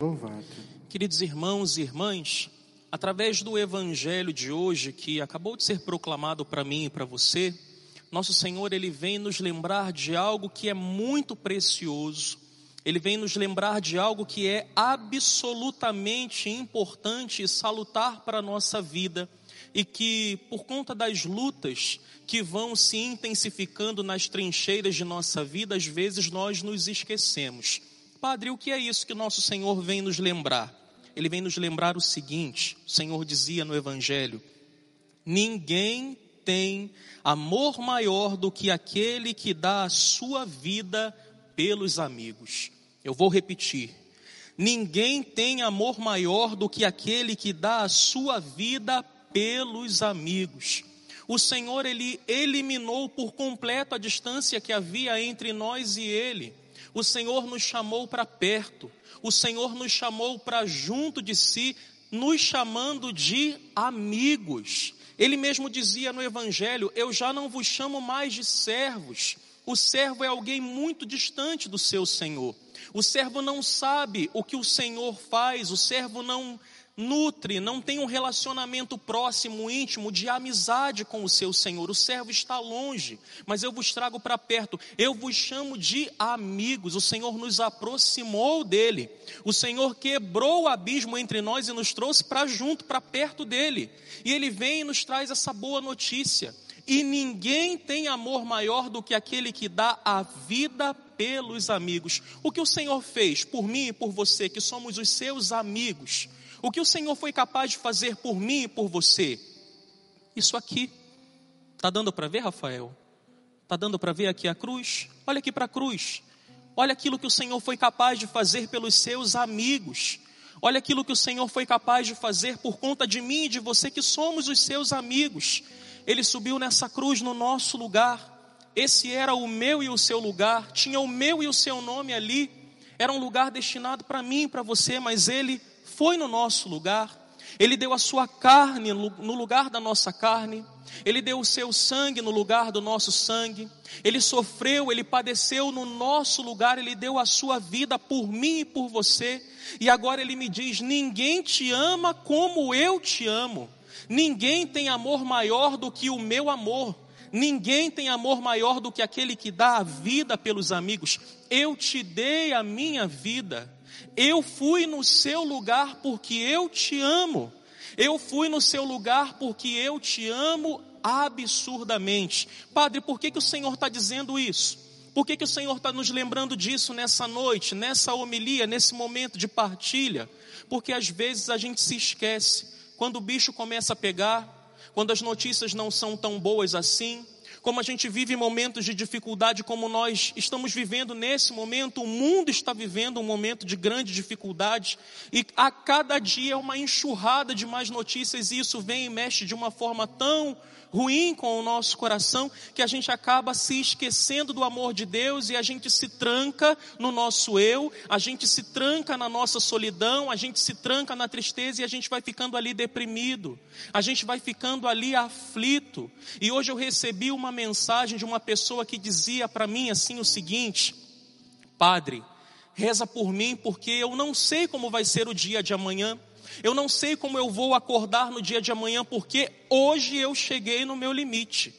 Louvado. Queridos irmãos e irmãs, através do evangelho de hoje que acabou de ser proclamado para mim e para você, nosso Senhor ele vem nos lembrar de algo que é muito precioso. Ele vem nos lembrar de algo que é absolutamente importante e salutar para a nossa vida e que, por conta das lutas que vão se intensificando nas trincheiras de nossa vida, às vezes nós nos esquecemos. Padre, o que é isso que nosso Senhor vem nos lembrar? Ele vem nos lembrar o seguinte: o Senhor dizia no Evangelho: ninguém tem amor maior do que aquele que dá a sua vida pelos amigos. Eu vou repetir. Ninguém tem amor maior do que aquele que dá a sua vida pelos amigos. O Senhor ele eliminou por completo a distância que havia entre nós e ele. O Senhor nos chamou para perto, o Senhor nos chamou para junto de si, nos chamando de amigos. Ele mesmo dizia no Evangelho: Eu já não vos chamo mais de servos. O servo é alguém muito distante do seu senhor. O servo não sabe o que o senhor faz, o servo não nutre, não tem um relacionamento próximo, íntimo, de amizade com o seu Senhor. O servo está longe, mas eu vos trago para perto. Eu vos chamo de amigos. O Senhor nos aproximou dele. O Senhor quebrou o abismo entre nós e nos trouxe para junto, para perto dele. E ele vem e nos traz essa boa notícia. E ninguém tem amor maior do que aquele que dá a vida pelos amigos. O que o Senhor fez por mim e por você, que somos os seus amigos, o que o Senhor foi capaz de fazer por mim e por você? Isso aqui. Está dando para ver, Rafael? Está dando para ver aqui a cruz? Olha aqui para a cruz. Olha aquilo que o Senhor foi capaz de fazer pelos seus amigos. Olha aquilo que o Senhor foi capaz de fazer por conta de mim e de você, que somos os seus amigos. Ele subiu nessa cruz no nosso lugar. Esse era o meu e o seu lugar. Tinha o meu e o seu nome ali. Era um lugar destinado para mim e para você, mas ele foi no nosso lugar, Ele deu a sua carne no lugar da nossa carne, Ele deu o seu sangue no lugar do nosso sangue, Ele sofreu, Ele padeceu no nosso lugar, Ele deu a sua vida por mim e por você, e agora Ele me diz: ninguém te ama como eu te amo, ninguém tem amor maior do que o meu amor. Ninguém tem amor maior do que aquele que dá a vida pelos amigos. Eu te dei a minha vida. Eu fui no seu lugar porque eu te amo. Eu fui no seu lugar porque eu te amo absurdamente. Padre, por que, que o Senhor está dizendo isso? Por que, que o Senhor está nos lembrando disso nessa noite, nessa homilia, nesse momento de partilha? Porque às vezes a gente se esquece. Quando o bicho começa a pegar, quando as notícias não são tão boas assim, como a gente vive momentos de dificuldade, como nós estamos vivendo nesse momento, o mundo está vivendo um momento de grande dificuldade, e a cada dia é uma enxurrada de mais notícias, e isso vem e mexe de uma forma tão ruim com o nosso coração que a gente acaba se esquecendo do amor de Deus e a gente se tranca no nosso eu, a gente se tranca na nossa solidão, a gente se tranca na tristeza e a gente vai ficando ali deprimido, a gente vai ficando ali aflito. E hoje eu recebi uma mensagem de uma pessoa que dizia para mim assim o seguinte: Padre, reza por mim porque eu não sei como vai ser o dia de amanhã. Eu não sei como eu vou acordar no dia de amanhã, porque hoje eu cheguei no meu limite.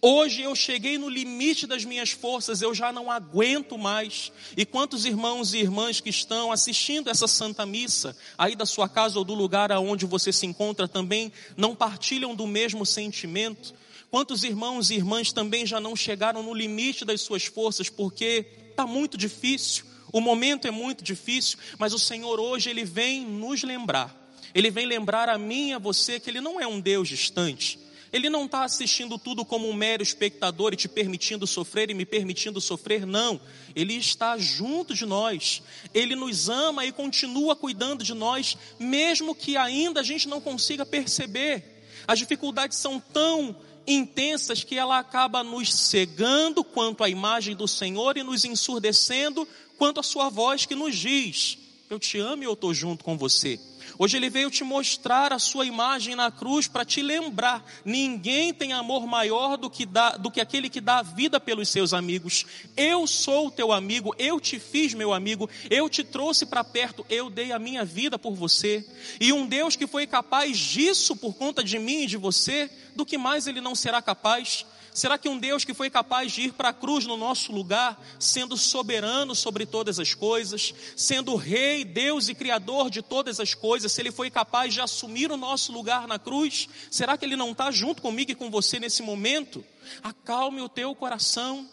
Hoje eu cheguei no limite das minhas forças, eu já não aguento mais. E quantos irmãos e irmãs que estão assistindo essa Santa Missa, aí da sua casa ou do lugar aonde você se encontra também, não partilham do mesmo sentimento? Quantos irmãos e irmãs também já não chegaram no limite das suas forças, porque está muito difícil, o momento é muito difícil, mas o Senhor hoje, Ele vem nos lembrar ele vem lembrar a mim e a você que Ele não é um Deus distante. Ele não está assistindo tudo como um mero espectador e te permitindo sofrer e me permitindo sofrer, não. Ele está junto de nós. Ele nos ama e continua cuidando de nós, mesmo que ainda a gente não consiga perceber. As dificuldades são tão intensas que ela acaba nos cegando quanto à imagem do Senhor e nos ensurdecendo quanto à sua voz que nos diz: eu te amo e eu estou junto com você. Hoje ele veio te mostrar a sua imagem na cruz para te lembrar: ninguém tem amor maior do que, dá, do que aquele que dá a vida pelos seus amigos. Eu sou teu amigo, eu te fiz meu amigo, eu te trouxe para perto, eu dei a minha vida por você. E um Deus que foi capaz disso por conta de mim e de você, do que mais ele não será capaz? Será que um Deus que foi capaz de ir para a cruz no nosso lugar, sendo soberano sobre todas as coisas, sendo rei, Deus e criador de todas as coisas, se ele foi capaz de assumir o nosso lugar na cruz, será que ele não está junto comigo e com você nesse momento? Acalme o teu coração,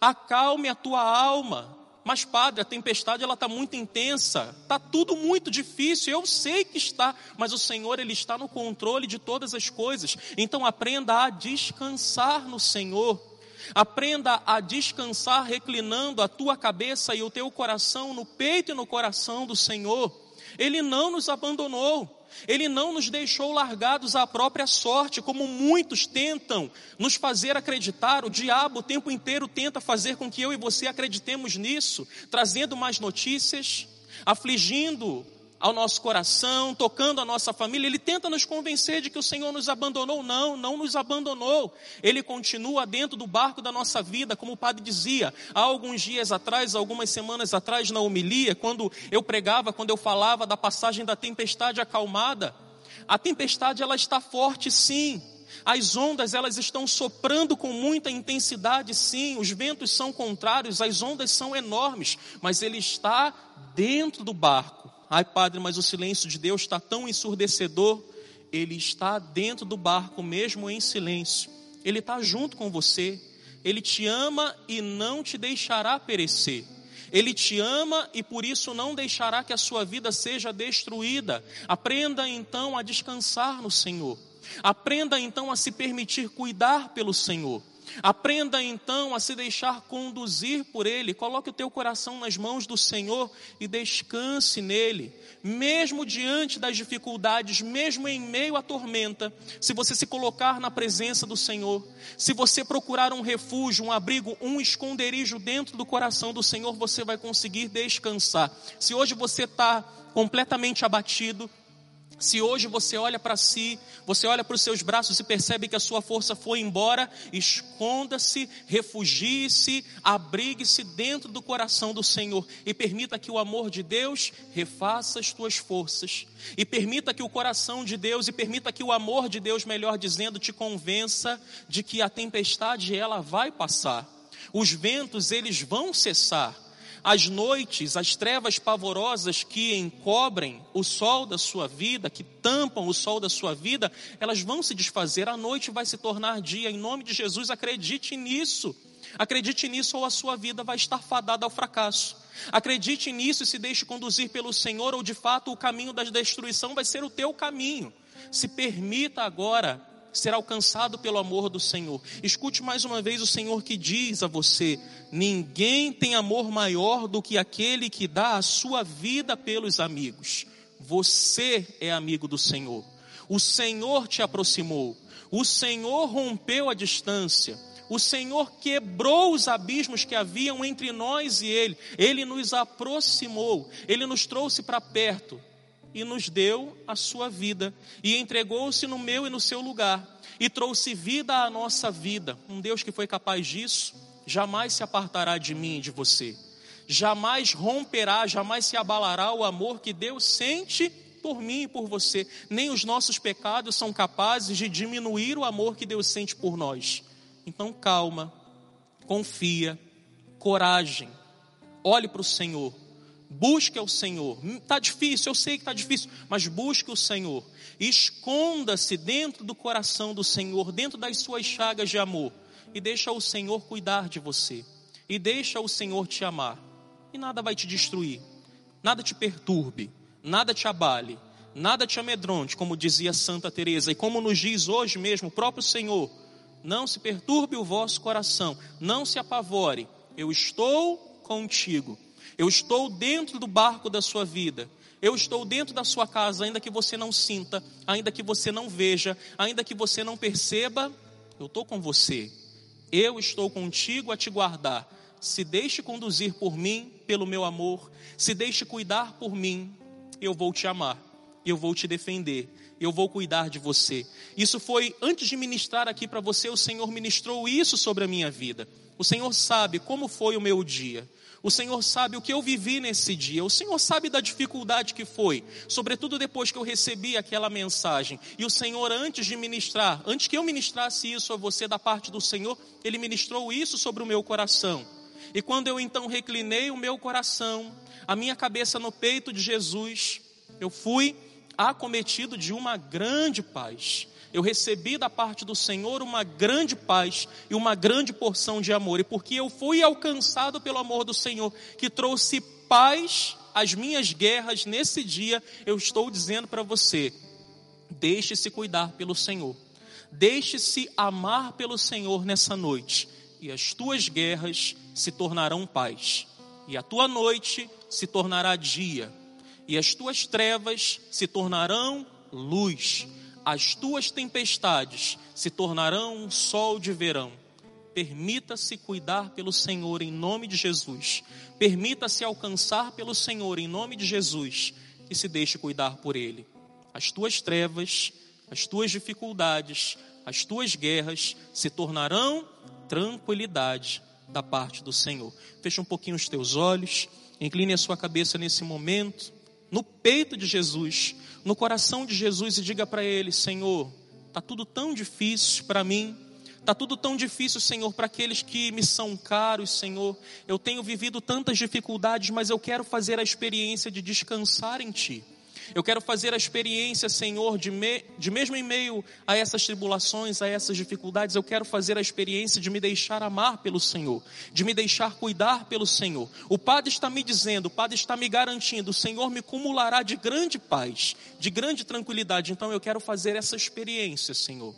acalme a tua alma, mas padre, a tempestade ela está muito intensa, está tudo muito difícil. Eu sei que está, mas o Senhor ele está no controle de todas as coisas. Então aprenda a descansar no Senhor. Aprenda a descansar reclinando a tua cabeça e o teu coração no peito e no coração do Senhor. Ele não nos abandonou. Ele não nos deixou largados à própria sorte, como muitos tentam nos fazer acreditar. O diabo o tempo inteiro tenta fazer com que eu e você acreditemos nisso, trazendo mais notícias, afligindo ao nosso coração, tocando a nossa família. Ele tenta nos convencer de que o Senhor nos abandonou. Não, não nos abandonou. Ele continua dentro do barco da nossa vida, como o padre dizia. Há alguns dias atrás, algumas semanas atrás, na homilia, quando eu pregava, quando eu falava da passagem da tempestade acalmada. A tempestade ela está forte, sim. As ondas elas estão soprando com muita intensidade, sim. Os ventos são contrários, as ondas são enormes, mas ele está dentro do barco Ai, padre, mas o silêncio de Deus está tão ensurdecedor. Ele está dentro do barco, mesmo em silêncio. Ele está junto com você. Ele te ama e não te deixará perecer. Ele te ama e por isso não deixará que a sua vida seja destruída. Aprenda então a descansar no Senhor. Aprenda então a se permitir cuidar pelo Senhor. Aprenda então a se deixar conduzir por Ele. Coloque o teu coração nas mãos do Senhor e descanse nele. Mesmo diante das dificuldades, mesmo em meio à tormenta, se você se colocar na presença do Senhor, se você procurar um refúgio, um abrigo, um esconderijo dentro do coração do Senhor, você vai conseguir descansar. Se hoje você está completamente abatido, se hoje você olha para si, você olha para os seus braços e percebe que a sua força foi embora, esconda-se, refugie-se, abrigue-se dentro do coração do Senhor e permita que o amor de Deus refaça as tuas forças. E permita que o coração de Deus e permita que o amor de Deus, melhor dizendo, te convença de que a tempestade ela vai passar. Os ventos eles vão cessar as noites, as trevas pavorosas que encobrem o sol da sua vida, que tampam o sol da sua vida, elas vão se desfazer, a noite vai se tornar dia. Em nome de Jesus, acredite nisso. Acredite nisso ou a sua vida vai estar fadada ao fracasso. Acredite nisso e se deixe conduzir pelo Senhor, ou de fato o caminho da destruição vai ser o teu caminho. Se permita agora ser alcançado pelo amor do Senhor. Escute mais uma vez o Senhor que diz a você: ninguém tem amor maior do que aquele que dá a sua vida pelos amigos. Você é amigo do Senhor. O Senhor te aproximou. O Senhor rompeu a distância. O Senhor quebrou os abismos que haviam entre nós e Ele. Ele nos aproximou. Ele nos trouxe para perto e nos deu a sua vida, e entregou-se no meu e no seu lugar, e trouxe vida à nossa vida. Um Deus que foi capaz disso, jamais se apartará de mim e de você, jamais romperá, jamais se abalará o amor que Deus sente por mim e por você. Nem os nossos pecados são capazes de diminuir o amor que Deus sente por nós. Então, calma, confia, coragem, olhe para o Senhor Busque ao Senhor. Está difícil, eu sei que está difícil, mas busque o Senhor. Esconda-se dentro do coração do Senhor, dentro das suas chagas de amor. E deixa o Senhor cuidar de você. E deixa o Senhor te amar. E nada vai te destruir. Nada te perturbe. Nada te abale. Nada te amedronte, como dizia Santa Teresa. E como nos diz hoje mesmo o próprio Senhor. Não se perturbe o vosso coração. Não se apavore. Eu estou contigo. Eu estou dentro do barco da sua vida. Eu estou dentro da sua casa, ainda que você não sinta, ainda que você não veja, ainda que você não perceba, eu estou com você. Eu estou contigo a te guardar. se deixe conduzir por mim, pelo meu amor, se deixe cuidar por mim, eu vou te amar, eu vou te defender, eu vou cuidar de você. Isso foi antes de ministrar aqui para você, o Senhor ministrou isso sobre a minha vida. O Senhor sabe como foi o meu dia. O Senhor sabe o que eu vivi nesse dia. O Senhor sabe da dificuldade que foi, sobretudo depois que eu recebi aquela mensagem. E o Senhor, antes de ministrar, antes que eu ministrasse isso a você da parte do Senhor, Ele ministrou isso sobre o meu coração. E quando eu então reclinei o meu coração, a minha cabeça no peito de Jesus, eu fui acometido de uma grande paz eu recebi da parte do Senhor uma grande paz e uma grande porção de amor. E porque eu fui alcançado pelo amor do Senhor, que trouxe paz às minhas guerras nesse dia, eu estou dizendo para você: deixe-se cuidar pelo Senhor, deixe-se amar pelo Senhor nessa noite, e as tuas guerras se tornarão paz, e a tua noite se tornará dia, e as tuas trevas se tornarão luz as tuas tempestades se tornarão um sol de verão. Permita-se cuidar pelo Senhor em nome de Jesus. Permita-se alcançar pelo Senhor em nome de Jesus e se deixe cuidar por Ele. As tuas trevas, as tuas dificuldades, as tuas guerras se tornarão tranquilidade da parte do Senhor. Feche um pouquinho os teus olhos, incline a sua cabeça nesse momento no peito de Jesus, no coração de Jesus e diga para ele: Senhor, está tudo tão difícil para mim, está tudo tão difícil, Senhor, para aqueles que me são caros, Senhor. Eu tenho vivido tantas dificuldades, mas eu quero fazer a experiência de descansar em Ti. Eu quero fazer a experiência, Senhor, de, me, de mesmo em meio a essas tribulações, a essas dificuldades, eu quero fazer a experiência de me deixar amar pelo Senhor, de me deixar cuidar pelo Senhor. O Padre está me dizendo, o Padre está me garantindo, o Senhor me cumulará de grande paz, de grande tranquilidade. Então eu quero fazer essa experiência, Senhor.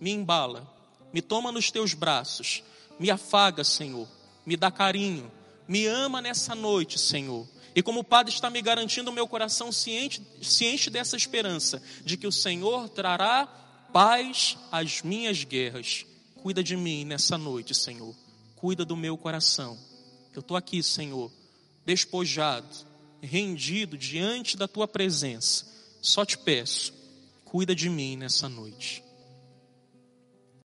Me embala, me toma nos teus braços, me afaga, Senhor, me dá carinho, me ama nessa noite, Senhor. E como o Padre está me garantindo, o meu coração enche, se enche dessa esperança de que o Senhor trará paz às minhas guerras. Cuida de mim nessa noite, Senhor. Cuida do meu coração. Eu estou aqui, Senhor, despojado, rendido diante da tua presença. Só te peço, cuida de mim nessa noite.